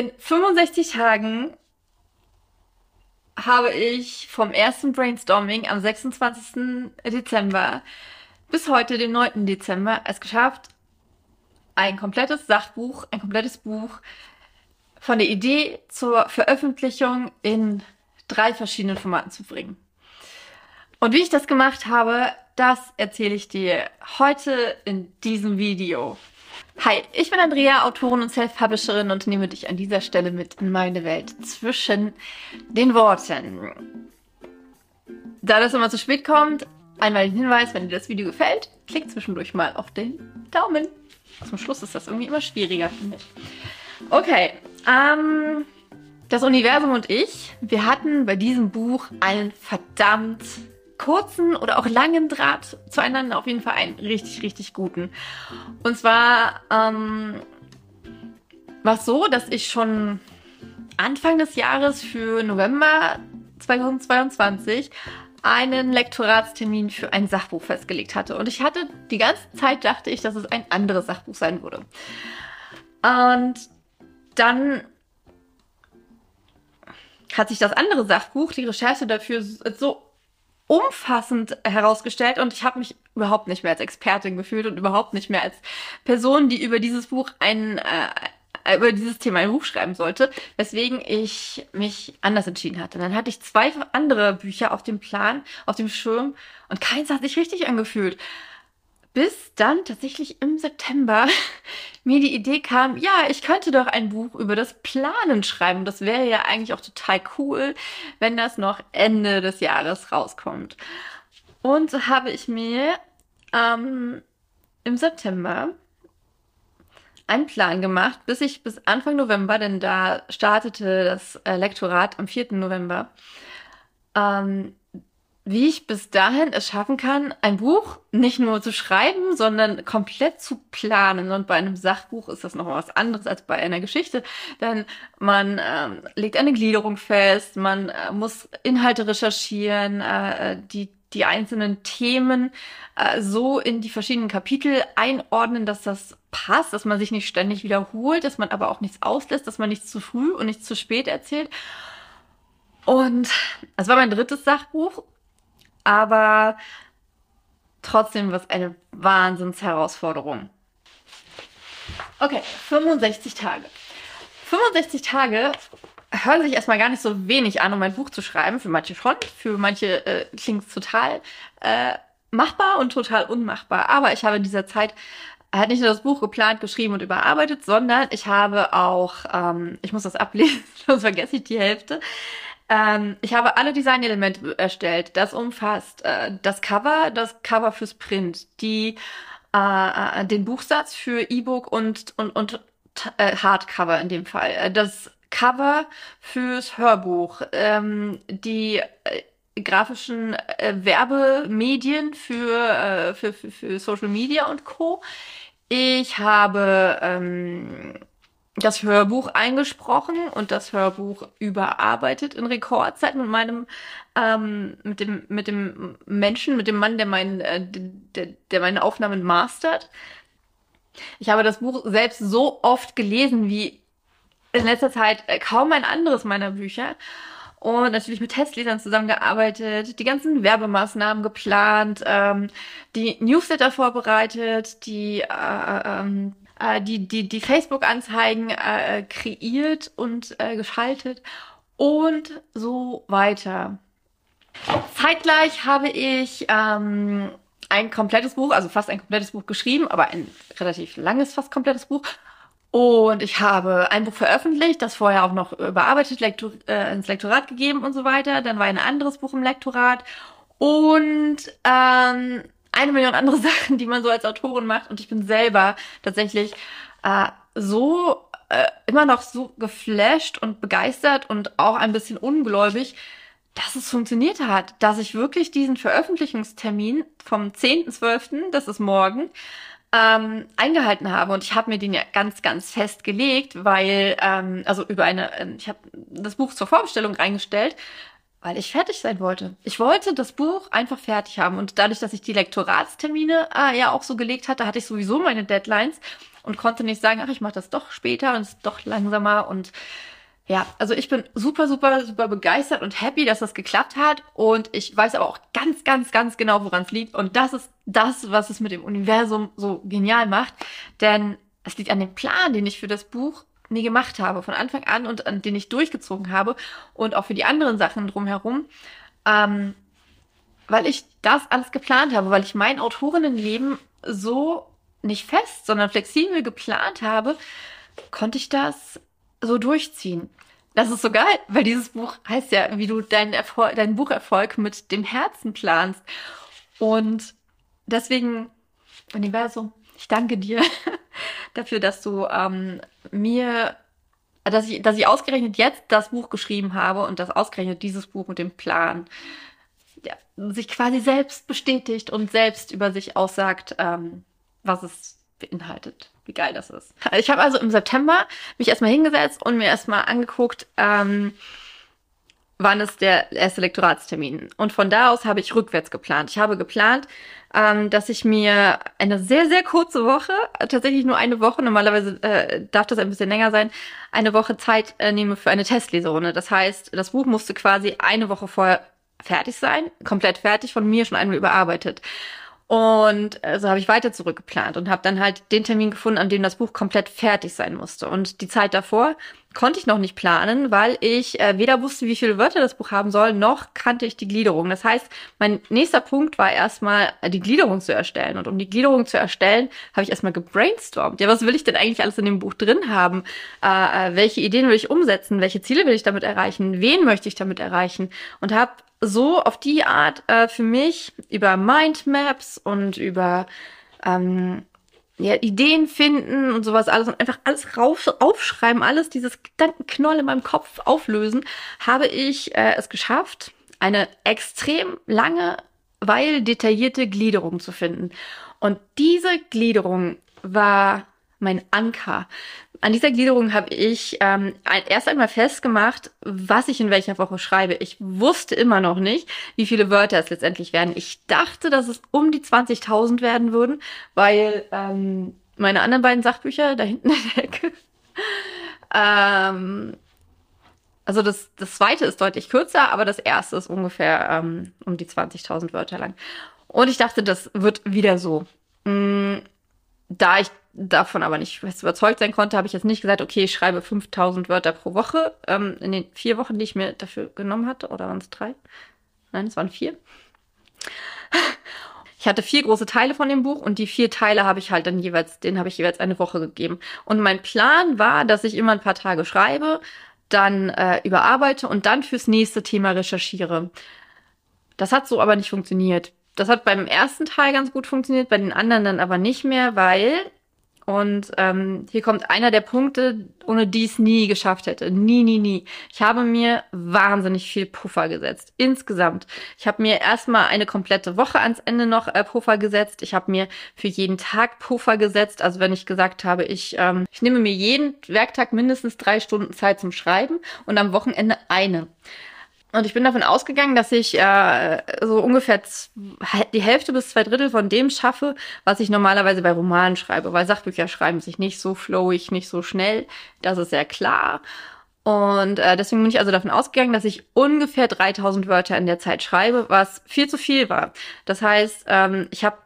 In 65 Tagen habe ich vom ersten Brainstorming am 26. Dezember bis heute, den 9. Dezember, es geschafft, ein komplettes Sachbuch, ein komplettes Buch von der Idee zur Veröffentlichung in drei verschiedenen Formaten zu bringen. Und wie ich das gemacht habe, das erzähle ich dir heute in diesem Video. Hi, ich bin Andrea, Autorin und Self-Publisherin und nehme dich an dieser Stelle mit in meine Welt zwischen den Worten. Da das immer zu spät kommt, einmal ein Hinweis, wenn dir das Video gefällt, klick zwischendurch mal auf den Daumen. Zum Schluss ist das irgendwie immer schwieriger, finde ich. Okay, ähm, das Universum und ich, wir hatten bei diesem Buch einen verdammt kurzen oder auch langen Draht zueinander, auf jeden Fall einen richtig, richtig guten. Und zwar ähm, war es so, dass ich schon Anfang des Jahres für November 2022 einen Lektoratstermin für ein Sachbuch festgelegt hatte. Und ich hatte die ganze Zeit dachte ich, dass es ein anderes Sachbuch sein würde. Und dann hat sich das andere Sachbuch, die Recherche dafür so umfassend herausgestellt und ich habe mich überhaupt nicht mehr als Expertin gefühlt und überhaupt nicht mehr als Person, die über dieses Buch ein äh, über dieses Thema ein Buch schreiben sollte, weswegen ich mich anders entschieden hatte. Dann hatte ich zwei andere Bücher auf dem Plan, auf dem Schirm und keins hat sich richtig angefühlt bis dann tatsächlich im September mir die Idee kam, ja, ich könnte doch ein Buch über das Planen schreiben. Das wäre ja eigentlich auch total cool, wenn das noch Ende des Jahres rauskommt. Und so habe ich mir ähm, im September einen Plan gemacht, bis ich bis Anfang November, denn da startete das äh, Lektorat am 4. November, ähm, wie ich bis dahin es schaffen kann, ein Buch nicht nur zu schreiben, sondern komplett zu planen. Und bei einem Sachbuch ist das noch was anderes als bei einer Geschichte, denn man ähm, legt eine Gliederung fest, man äh, muss Inhalte recherchieren, äh, die die einzelnen Themen äh, so in die verschiedenen Kapitel einordnen, dass das passt, dass man sich nicht ständig wiederholt, dass man aber auch nichts auslässt, dass man nichts zu früh und nichts zu spät erzählt. Und es war mein drittes Sachbuch aber trotzdem was eine Wahnsinnsherausforderung. Okay, 65 Tage. 65 Tage hören sich erstmal gar nicht so wenig an, um ein Buch zu schreiben. Für manche schon, für manche äh, klingt es total äh, machbar und total unmachbar. Aber ich habe in dieser Zeit halt nicht nur das Buch geplant, geschrieben und überarbeitet, sondern ich habe auch, ähm, ich muss das ablesen, sonst vergesse ich die Hälfte. Ähm, ich habe alle Designelemente erstellt. Das umfasst äh, das Cover, das Cover fürs Print, die äh, äh den Buchsatz für E-Book und und und äh, Hardcover in dem Fall, äh, das Cover fürs Hörbuch, ähm, die äh, grafischen Werbemedien für, für, für, für Social Media und Co. Ich habe ähm, das Hörbuch eingesprochen und das Hörbuch überarbeitet in Rekordzeit mit meinem ähm, mit dem mit dem Menschen mit dem Mann der mein äh, der, der meine Aufnahmen mastert. Ich habe das Buch selbst so oft gelesen wie in letzter Zeit äh, kaum ein anderes meiner Bücher. Und natürlich mit Testlesern zusammengearbeitet, die ganzen Werbemaßnahmen geplant, ähm, die Newsletter vorbereitet, die äh, äh ähm, äh, die, die, die Facebook-Anzeigen äh, kreiert und äh, geschaltet und so weiter. Zeitgleich habe ich ähm, ein komplettes Buch, also fast ein komplettes Buch geschrieben, aber ein relativ langes, fast komplettes Buch. Und ich habe ein Buch veröffentlicht, das vorher auch noch überarbeitet, Lektor, äh, ins Lektorat gegeben und so weiter. Dann war ein anderes Buch im Lektorat. Und ähm, eine Million andere Sachen, die man so als Autorin macht. Und ich bin selber tatsächlich äh, so äh, immer noch so geflasht und begeistert und auch ein bisschen ungläubig, dass es funktioniert hat, dass ich wirklich diesen Veröffentlichungstermin vom 10.12., das ist morgen, ähm, eingehalten habe. Und ich habe mir den ja ganz, ganz festgelegt, weil, ähm, also über eine, ich habe das Buch zur Vorbestellung reingestellt weil ich fertig sein wollte. Ich wollte das Buch einfach fertig haben. Und dadurch, dass ich die Lektoratstermine äh, ja auch so gelegt hatte, hatte ich sowieso meine Deadlines und konnte nicht sagen, ach, ich mache das doch später und es ist doch langsamer. Und ja, also ich bin super, super, super begeistert und happy, dass das geklappt hat. Und ich weiß aber auch ganz, ganz, ganz genau, woran es liegt. Und das ist das, was es mit dem Universum so genial macht. Denn es liegt an dem Plan, den ich für das Buch nie gemacht habe, von Anfang an und an den ich durchgezogen habe und auch für die anderen Sachen drumherum, ähm, weil ich das alles geplant habe, weil ich mein Autorinnenleben so nicht fest, sondern flexibel geplant habe, konnte ich das so durchziehen. Das ist so geil, weil dieses Buch heißt ja, wie du deinen Erfolg, deinen Bucherfolg mit dem Herzen planst. Und deswegen, Universum, ich danke dir dafür, dass du ähm, mir, dass ich, dass ich ausgerechnet jetzt das Buch geschrieben habe und dass ausgerechnet dieses Buch mit dem Plan ja, sich quasi selbst bestätigt und selbst über sich aussagt, ähm, was es beinhaltet. Wie geil das ist. Ich habe also im September mich erstmal hingesetzt und mir erstmal angeguckt, ähm, wann ist der erste Lektoratstermin. Und von da aus habe ich rückwärts geplant. Ich habe geplant, ähm, dass ich mir eine sehr, sehr kurze Woche, tatsächlich nur eine Woche, normalerweise äh, darf das ein bisschen länger sein, eine Woche Zeit äh, nehme für eine Testleserunde. Das heißt, das Buch musste quasi eine Woche vorher fertig sein, komplett fertig, von mir schon einmal überarbeitet. Und äh, so habe ich weiter zurückgeplant und habe dann halt den Termin gefunden, an dem das Buch komplett fertig sein musste. Und die Zeit davor konnte ich noch nicht planen, weil ich äh, weder wusste, wie viele Wörter das Buch haben soll, noch kannte ich die Gliederung. Das heißt, mein nächster Punkt war erstmal äh, die Gliederung zu erstellen. Und um die Gliederung zu erstellen, habe ich erstmal gebrainstormt. Ja, was will ich denn eigentlich alles in dem Buch drin haben? Äh, äh, welche Ideen will ich umsetzen? Welche Ziele will ich damit erreichen? Wen möchte ich damit erreichen? Und habe so auf die Art äh, für mich über Mindmaps und über ähm, ja, Ideen finden und sowas alles und einfach alles rauf, aufschreiben, alles dieses Gedankenknoll in meinem Kopf auflösen, habe ich äh, es geschafft, eine extrem lange, weil detaillierte Gliederung zu finden. Und diese Gliederung war mein Anker. An dieser Gliederung habe ich ähm, erst einmal festgemacht, was ich in welcher Woche schreibe. Ich wusste immer noch nicht, wie viele Wörter es letztendlich werden. Ich dachte, dass es um die 20.000 werden würden, weil ähm, meine anderen beiden Sachbücher da hinten in der Ecke. ähm, also das, das zweite ist deutlich kürzer, aber das erste ist ungefähr ähm, um die 20.000 Wörter lang. Und ich dachte, das wird wieder so. Mm, da ich davon aber nicht überzeugt sein konnte, habe ich jetzt nicht gesagt, okay, ich schreibe 5000 Wörter pro Woche ähm, in den vier Wochen, die ich mir dafür genommen hatte. Oder waren es drei? Nein, es waren vier. Ich hatte vier große Teile von dem Buch und die vier Teile habe ich halt dann jeweils, den habe ich jeweils eine Woche gegeben. Und mein Plan war, dass ich immer ein paar Tage schreibe, dann äh, überarbeite und dann fürs nächste Thema recherchiere. Das hat so aber nicht funktioniert. Das hat beim ersten Teil ganz gut funktioniert, bei den anderen dann aber nicht mehr, weil und ähm, hier kommt einer der Punkte, ohne die es nie geschafft hätte. Nie, nie, nie. Ich habe mir wahnsinnig viel Puffer gesetzt. Insgesamt. Ich habe mir erstmal eine komplette Woche ans Ende noch äh, Puffer gesetzt. Ich habe mir für jeden Tag Puffer gesetzt. Also wenn ich gesagt habe, ich, ähm, ich nehme mir jeden Werktag mindestens drei Stunden Zeit zum Schreiben und am Wochenende eine. Und ich bin davon ausgegangen, dass ich äh, so ungefähr die Hälfte bis zwei Drittel von dem schaffe, was ich normalerweise bei Romanen schreibe, weil Sachbücher schreiben sich nicht so flowig, nicht so schnell. Das ist sehr klar. Und äh, deswegen bin ich also davon ausgegangen, dass ich ungefähr 3000 Wörter in der Zeit schreibe, was viel zu viel war. Das heißt, ähm, ich habe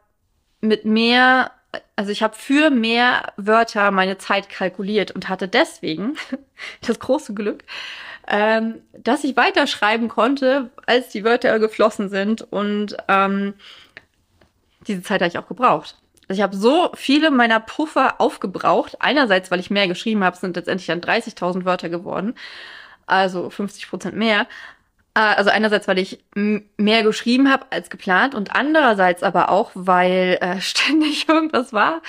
mit mehr, also ich habe für mehr Wörter meine Zeit kalkuliert und hatte deswegen das große Glück, ähm, dass ich weiterschreiben konnte, als die Wörter geflossen sind. Und ähm, diese Zeit habe ich auch gebraucht. Also ich habe so viele meiner Puffer aufgebraucht. Einerseits, weil ich mehr geschrieben habe, sind letztendlich dann 30.000 Wörter geworden. Also 50 Prozent mehr. Äh, also einerseits, weil ich mehr geschrieben habe als geplant und andererseits aber auch, weil äh, ständig irgendwas war.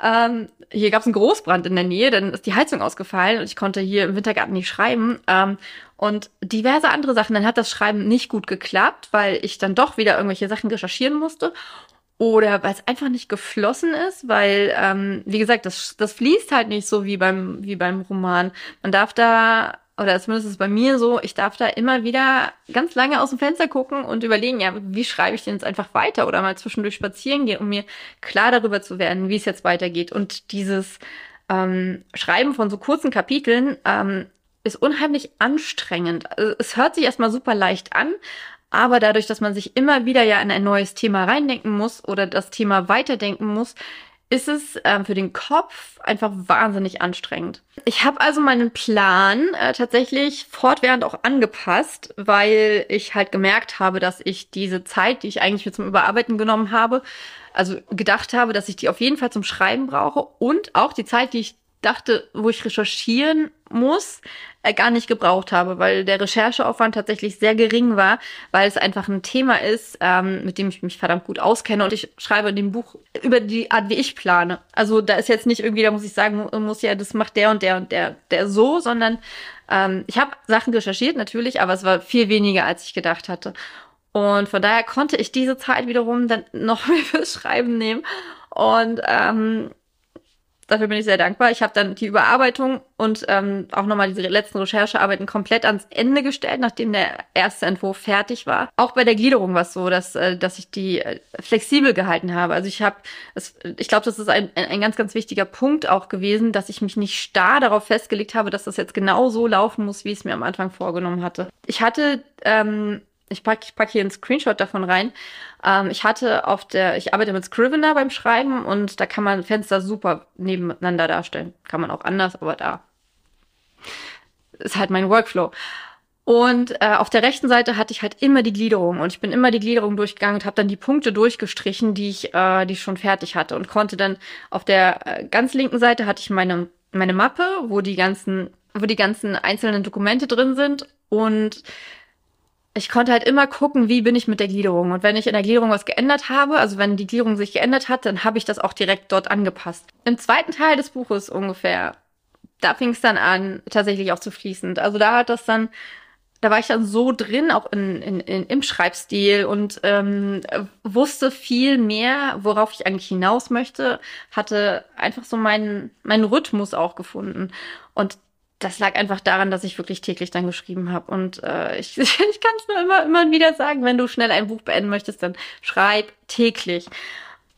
Ähm, hier gab es einen Großbrand in der Nähe, dann ist die Heizung ausgefallen und ich konnte hier im Wintergarten nicht schreiben. Ähm, und diverse andere Sachen. Dann hat das Schreiben nicht gut geklappt, weil ich dann doch wieder irgendwelche Sachen recherchieren musste. Oder weil es einfach nicht geflossen ist, weil, ähm, wie gesagt, das, das fließt halt nicht so wie beim, wie beim Roman. Man darf da oder zumindest ist es bei mir so, ich darf da immer wieder ganz lange aus dem Fenster gucken und überlegen, ja, wie schreibe ich denn jetzt einfach weiter oder mal zwischendurch spazieren gehen, um mir klar darüber zu werden, wie es jetzt weitergeht. Und dieses ähm, Schreiben von so kurzen Kapiteln ähm, ist unheimlich anstrengend. Also, es hört sich erstmal super leicht an, aber dadurch, dass man sich immer wieder ja in ein neues Thema reindenken muss oder das Thema weiterdenken muss, ist es ähm, für den Kopf einfach wahnsinnig anstrengend. Ich habe also meinen Plan äh, tatsächlich fortwährend auch angepasst, weil ich halt gemerkt habe, dass ich diese Zeit, die ich eigentlich mir zum Überarbeiten genommen habe, also gedacht habe, dass ich die auf jeden Fall zum Schreiben brauche und auch die Zeit, die ich dachte, wo ich recherchieren muss, äh, gar nicht gebraucht habe, weil der Rechercheaufwand tatsächlich sehr gering war, weil es einfach ein Thema ist, ähm, mit dem ich mich verdammt gut auskenne und ich schreibe in dem Buch über die Art, wie ich plane. Also da ist jetzt nicht irgendwie, da muss ich sagen, muss ja, das macht der und der und der, der so, sondern ähm, ich habe Sachen recherchiert natürlich, aber es war viel weniger, als ich gedacht hatte. Und von daher konnte ich diese Zeit wiederum dann noch mehr fürs Schreiben nehmen. Und ähm, Dafür bin ich sehr dankbar. Ich habe dann die Überarbeitung und ähm, auch nochmal diese letzten Recherchearbeiten komplett ans Ende gestellt, nachdem der erste Entwurf fertig war. Auch bei der Gliederung war es so, dass, äh, dass ich die äh, flexibel gehalten habe. Also ich habe, ich glaube, das ist ein, ein ganz, ganz wichtiger Punkt auch gewesen, dass ich mich nicht starr darauf festgelegt habe, dass das jetzt genau so laufen muss, wie ich es mir am Anfang vorgenommen hatte. Ich hatte ähm, ich packe ich pack hier einen Screenshot davon rein. Ähm, ich hatte auf der, ich arbeite mit Scrivener beim Schreiben und da kann man Fenster super nebeneinander darstellen. Kann man auch anders, aber da ist halt mein Workflow. Und äh, auf der rechten Seite hatte ich halt immer die Gliederung und ich bin immer die Gliederung durchgegangen und habe dann die Punkte durchgestrichen, die ich, äh, die ich schon fertig hatte und konnte dann auf der äh, ganz linken Seite hatte ich meine meine Mappe, wo die ganzen wo die ganzen einzelnen Dokumente drin sind und ich konnte halt immer gucken, wie bin ich mit der Gliederung. Und wenn ich in der Gliederung was geändert habe, also wenn die Gliederung sich geändert hat, dann habe ich das auch direkt dort angepasst. Im zweiten Teil des Buches ungefähr, da fing es dann an, tatsächlich auch zu fließend. Also da hat das dann, da war ich dann so drin, auch in, in, in, im Schreibstil und ähm, wusste viel mehr, worauf ich eigentlich hinaus möchte, hatte einfach so meinen, meinen Rhythmus auch gefunden. Und das lag einfach daran, dass ich wirklich täglich dann geschrieben habe. Und äh, ich, ich kann es nur immer, immer wieder sagen, wenn du schnell ein Buch beenden möchtest, dann schreib täglich.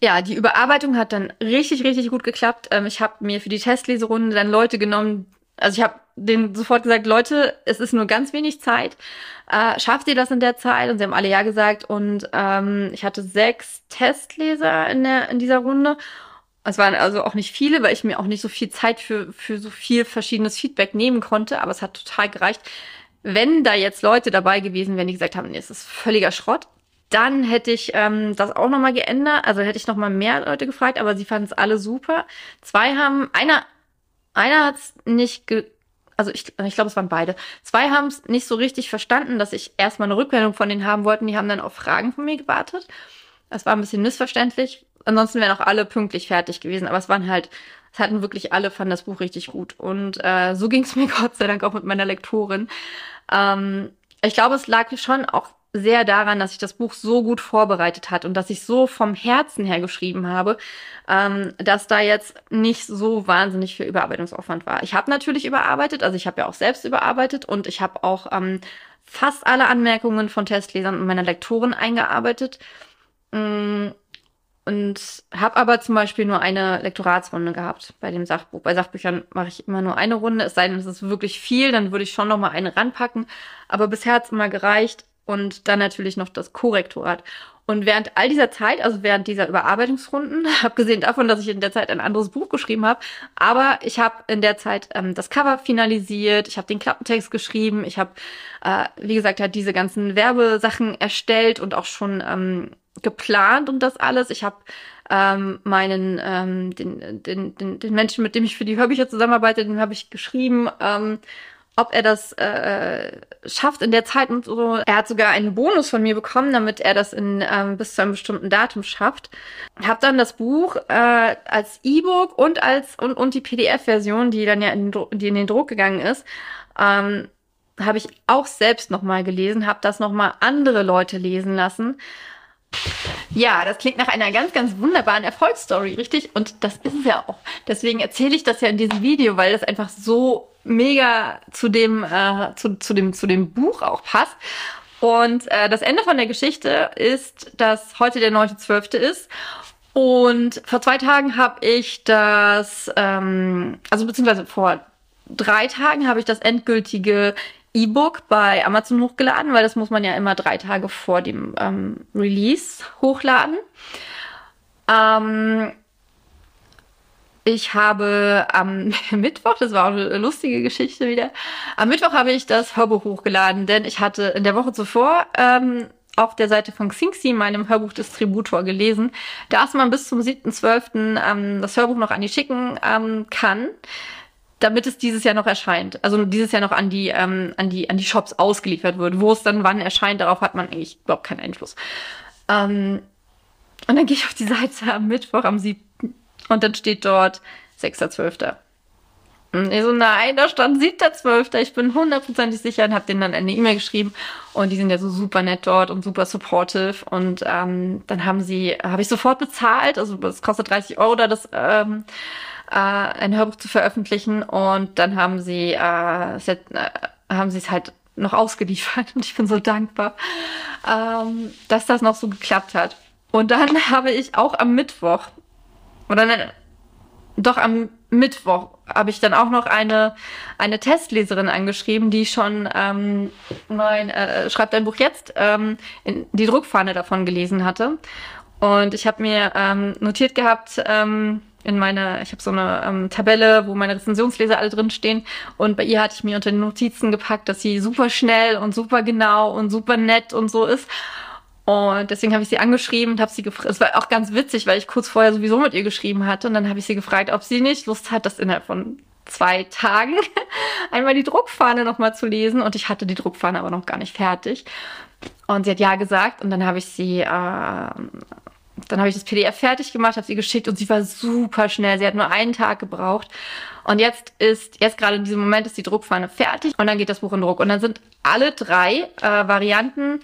Ja, die Überarbeitung hat dann richtig, richtig gut geklappt. Ähm, ich habe mir für die Testleserunde dann Leute genommen, also ich habe denen sofort gesagt, Leute, es ist nur ganz wenig Zeit. Äh, schafft ihr das in der Zeit? Und sie haben alle ja gesagt. Und ähm, ich hatte sechs Testleser in, der, in dieser Runde. Es waren also auch nicht viele, weil ich mir auch nicht so viel Zeit für, für so viel verschiedenes Feedback nehmen konnte, aber es hat total gereicht. Wenn da jetzt Leute dabei gewesen wären, die gesagt haben, nee, es ist völliger Schrott, dann hätte ich ähm, das auch nochmal geändert. Also hätte ich nochmal mehr Leute gefragt, aber sie fanden es alle super. Zwei haben, einer, einer hat es nicht ge also ich, ich glaube, es waren beide. Zwei haben es nicht so richtig verstanden, dass ich erstmal eine Rückmeldung von denen haben wollten. Die haben dann auf Fragen von mir gewartet. Das war ein bisschen missverständlich. Ansonsten wären auch alle pünktlich fertig gewesen. Aber es waren halt, es hatten wirklich alle, fanden das Buch richtig gut. Und äh, so ging es mir Gott sei Dank auch mit meiner Lektorin. Ähm, ich glaube, es lag schon auch sehr daran, dass ich das Buch so gut vorbereitet hat und dass ich so vom Herzen her geschrieben habe, ähm, dass da jetzt nicht so wahnsinnig viel Überarbeitungsaufwand war. Ich habe natürlich überarbeitet, also ich habe ja auch selbst überarbeitet und ich habe auch ähm, fast alle Anmerkungen von Testlesern und meiner Lektoren eingearbeitet. Mm, und habe aber zum Beispiel nur eine Lektoratsrunde gehabt bei dem Sachbuch. Bei Sachbüchern mache ich immer nur eine Runde. Es sei denn, es ist wirklich viel, dann würde ich schon noch mal eine ranpacken. Aber bisher hat es immer gereicht. Und dann natürlich noch das Korrektorat. Und während all dieser Zeit, also während dieser Überarbeitungsrunden, abgesehen davon, dass ich in der Zeit ein anderes Buch geschrieben habe, aber ich habe in der Zeit ähm, das Cover finalisiert, ich habe den Klappentext geschrieben, ich habe, äh, wie gesagt, halt diese ganzen Werbesachen erstellt und auch schon ähm, geplant und das alles. Ich habe ähm, meinen den, den, den, den Menschen, mit dem ich für die Hörbücher zusammenarbeite, den habe ich geschrieben. Ähm, ob er das äh, schafft in der Zeit und so. Er hat sogar einen Bonus von mir bekommen, damit er das in ähm, bis zu einem bestimmten Datum schafft. Hab dann das Buch äh, als E-Book und als und, und die PDF-Version, die dann ja in, die in den Druck gegangen ist, ähm, habe ich auch selbst noch mal gelesen, habe das noch mal andere Leute lesen lassen. Ja, das klingt nach einer ganz, ganz wunderbaren Erfolgsstory, richtig? Und das ist es ja auch. Deswegen erzähle ich das ja in diesem Video, weil das einfach so mega zu dem, äh, zu, zu, dem, zu dem Buch auch passt. Und äh, das Ende von der Geschichte ist, dass heute der 9.12. ist. Und vor zwei Tagen habe ich das, ähm, also beziehungsweise vor drei Tagen habe ich das endgültige E-Book bei Amazon hochgeladen, weil das muss man ja immer drei Tage vor dem ähm, Release hochladen. Ähm, ich habe am Mittwoch, das war auch eine lustige Geschichte wieder, am Mittwoch habe ich das Hörbuch hochgeladen, denn ich hatte in der Woche zuvor ähm, auf der Seite von Xingxi, meinem Hörbuchdistributor, gelesen, dass man bis zum 7.12. Ähm, das Hörbuch noch an die schicken ähm, kann, damit es dieses Jahr noch erscheint. Also dieses Jahr noch an die, ähm, an die, an die Shops ausgeliefert wird. Wo es dann wann erscheint, darauf hat man eigentlich überhaupt keinen Einfluss. Ähm, und dann gehe ich auf die Seite am Mittwoch, am 7. Und dann steht dort 6.12. Und ich so, nein, da stand 7.12. Ich bin hundertprozentig sicher und habe denen dann eine E-Mail geschrieben. Und die sind ja so super nett dort und super supportive. Und ähm, dann haben sie, habe ich sofort bezahlt. Also es kostet 30 Euro da das ähm, äh, ein Hörbuch zu veröffentlichen. Und dann haben sie äh, es hat, äh, haben sie es halt noch ausgeliefert. Und ich bin so dankbar, ähm, dass das noch so geklappt hat. Und dann habe ich auch am Mittwoch oder nein, doch am Mittwoch habe ich dann auch noch eine, eine Testleserin angeschrieben, die schon ähm, mein äh, Schreibt ein Buch jetzt ähm, in die Druckfahne davon gelesen hatte. Und ich habe mir ähm, notiert gehabt, ähm, in meine, ich habe so eine ähm, Tabelle, wo meine Rezensionsleser alle drinstehen. Und bei ihr hatte ich mir unter den Notizen gepackt, dass sie super schnell und super genau und super nett und so ist. Und deswegen habe ich sie angeschrieben und habe sie gefragt. Es war auch ganz witzig, weil ich kurz vorher sowieso mit ihr geschrieben hatte. Und dann habe ich sie gefragt, ob sie nicht Lust hat, das innerhalb von zwei Tagen einmal die Druckfahne nochmal zu lesen. Und ich hatte die Druckfahne aber noch gar nicht fertig. Und sie hat ja gesagt. Und dann habe ich sie, äh, dann habe ich das PDF fertig gemacht, habe sie geschickt und sie war super schnell. Sie hat nur einen Tag gebraucht. Und jetzt ist, jetzt gerade in diesem Moment ist die Druckfahne fertig und dann geht das Buch in Druck. Und dann sind alle drei äh, Varianten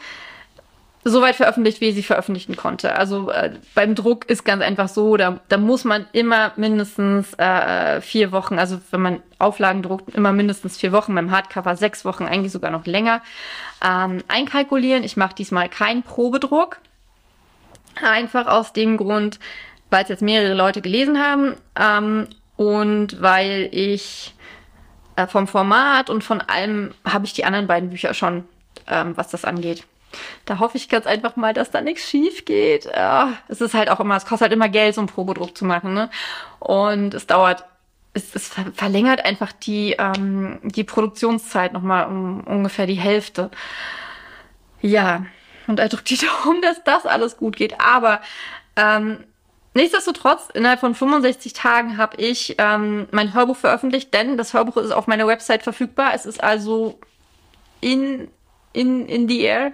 so weit veröffentlicht, wie sie veröffentlichen konnte. Also äh, beim Druck ist ganz einfach so, da, da muss man immer mindestens äh, vier Wochen, also wenn man Auflagen druckt, immer mindestens vier Wochen, beim Hardcover sechs Wochen, eigentlich sogar noch länger, ähm, einkalkulieren. Ich mache diesmal keinen Probedruck. Einfach aus dem Grund, weil es jetzt mehrere Leute gelesen haben ähm, und weil ich äh, vom Format und von allem habe ich die anderen beiden Bücher schon, ähm, was das angeht. Da hoffe ich ganz einfach mal, dass da nichts schief geht. Ja, es ist halt auch immer, es kostet halt immer Geld, so einen Probedruck zu machen, ne? Und es dauert, es, es verlängert einfach die, ähm, die Produktionszeit nochmal um ungefähr die Hälfte. Ja, und er drückt die Daumen, dass das alles gut geht. Aber ähm, Nichtsdestotrotz, innerhalb von 65 Tagen habe ich ähm, mein Hörbuch veröffentlicht, denn das Hörbuch ist auf meiner Website verfügbar. Es ist also in in, in the air.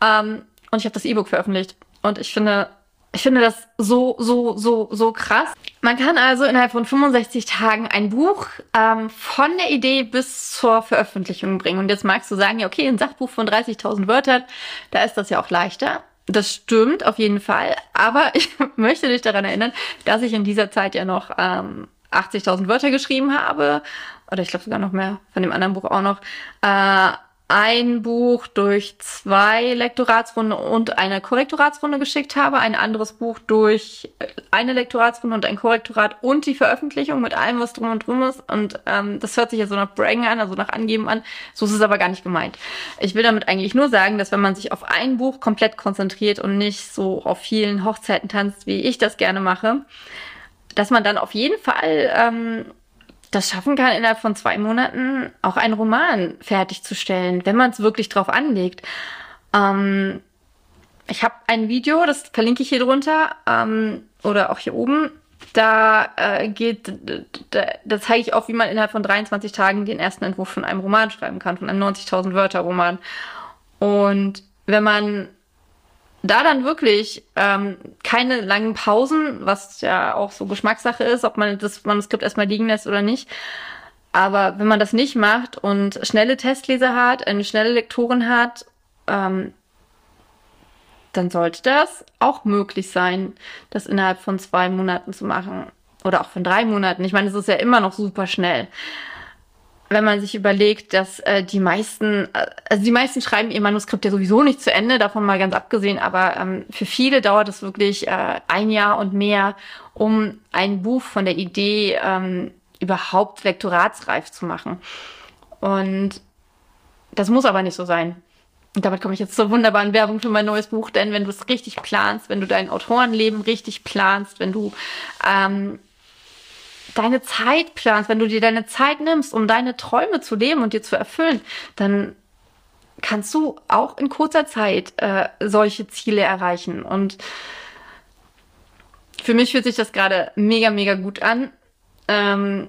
Ähm, und ich habe das E-Book veröffentlicht. Und ich finde, ich finde das so, so, so, so krass. Man kann also innerhalb von 65 Tagen ein Buch ähm, von der Idee bis zur Veröffentlichung bringen. Und jetzt magst du sagen, ja, okay, ein Sachbuch von 30.000 Wörtern, da ist das ja auch leichter. Das stimmt auf jeden Fall. Aber ich möchte dich daran erinnern, dass ich in dieser Zeit ja noch ähm, 80.000 Wörter geschrieben habe. Oder ich glaube sogar noch mehr von dem anderen Buch auch noch. Äh, ein Buch durch zwei Lektoratsrunden und eine Korrektoratsrunde geschickt habe, ein anderes Buch durch eine Lektoratsrunde und ein Korrektorat und die Veröffentlichung mit allem, was drum und drum ist. Und ähm, das hört sich ja so nach Bragging an, also nach Angeben an. So ist es aber gar nicht gemeint. Ich will damit eigentlich nur sagen, dass wenn man sich auf ein Buch komplett konzentriert und nicht so auf vielen Hochzeiten tanzt, wie ich das gerne mache, dass man dann auf jeden Fall ähm, das schaffen kann, innerhalb von zwei Monaten auch einen Roman fertigzustellen, wenn man es wirklich drauf anlegt. Ähm, ich habe ein Video, das verlinke ich hier drunter ähm, oder auch hier oben. Da äh, geht, da, da zeige ich auch, wie man innerhalb von 23 Tagen den ersten Entwurf von einem Roman schreiben kann, von einem 90.000 Wörter Roman. Und wenn man da dann wirklich ähm, keine langen Pausen, was ja auch so Geschmackssache ist, ob man das Manuskript erstmal liegen lässt oder nicht. Aber wenn man das nicht macht und schnelle Testleser hat, eine schnelle Lektorin hat, ähm, dann sollte das auch möglich sein, das innerhalb von zwei Monaten zu machen. Oder auch von drei Monaten. Ich meine, es ist ja immer noch super schnell. Wenn man sich überlegt, dass äh, die meisten, äh, also die meisten schreiben ihr Manuskript ja sowieso nicht zu Ende, davon mal ganz abgesehen, aber ähm, für viele dauert es wirklich äh, ein Jahr und mehr, um ein Buch von der Idee ähm, überhaupt lektoratsreif zu machen. Und das muss aber nicht so sein. Und damit komme ich jetzt zur wunderbaren Werbung für mein neues Buch, denn wenn du es richtig planst, wenn du dein Autorenleben richtig planst, wenn du ähm, deine Zeit planst, wenn du dir deine Zeit nimmst, um deine Träume zu leben und dir zu erfüllen, dann kannst du auch in kurzer Zeit äh, solche Ziele erreichen. Und für mich fühlt sich das gerade mega, mega gut an. Ähm,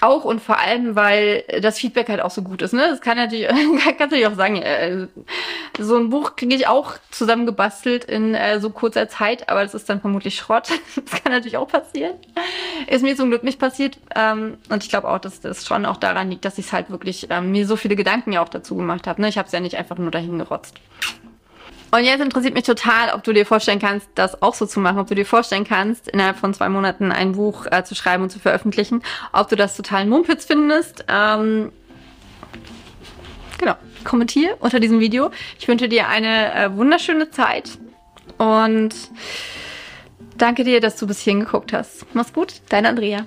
auch und vor allem, weil das Feedback halt auch so gut ist. Ne? Das kann natürlich, kannst natürlich auch sagen, äh, so ein Buch kriege ich auch zusammengebastelt in äh, so kurzer Zeit, aber das ist dann vermutlich Schrott. Das kann natürlich auch passieren. Ist mir zum Glück nicht passiert. Ähm, und ich glaube auch, dass das schon auch daran liegt, dass ich halt wirklich ähm, mir so viele Gedanken ja auch dazu gemacht habe. Ne? Ich habe es ja nicht einfach nur dahin gerotzt. Und jetzt interessiert mich total, ob du dir vorstellen kannst, das auch so zu machen, ob du dir vorstellen kannst, innerhalb von zwei Monaten ein Buch äh, zu schreiben und zu veröffentlichen, ob du das total Mumpitz findest. Ähm, genau, kommentier unter diesem Video. Ich wünsche dir eine äh, wunderschöne Zeit und danke dir, dass du bis hierhin geguckt hast. Mach's gut, deine Andrea.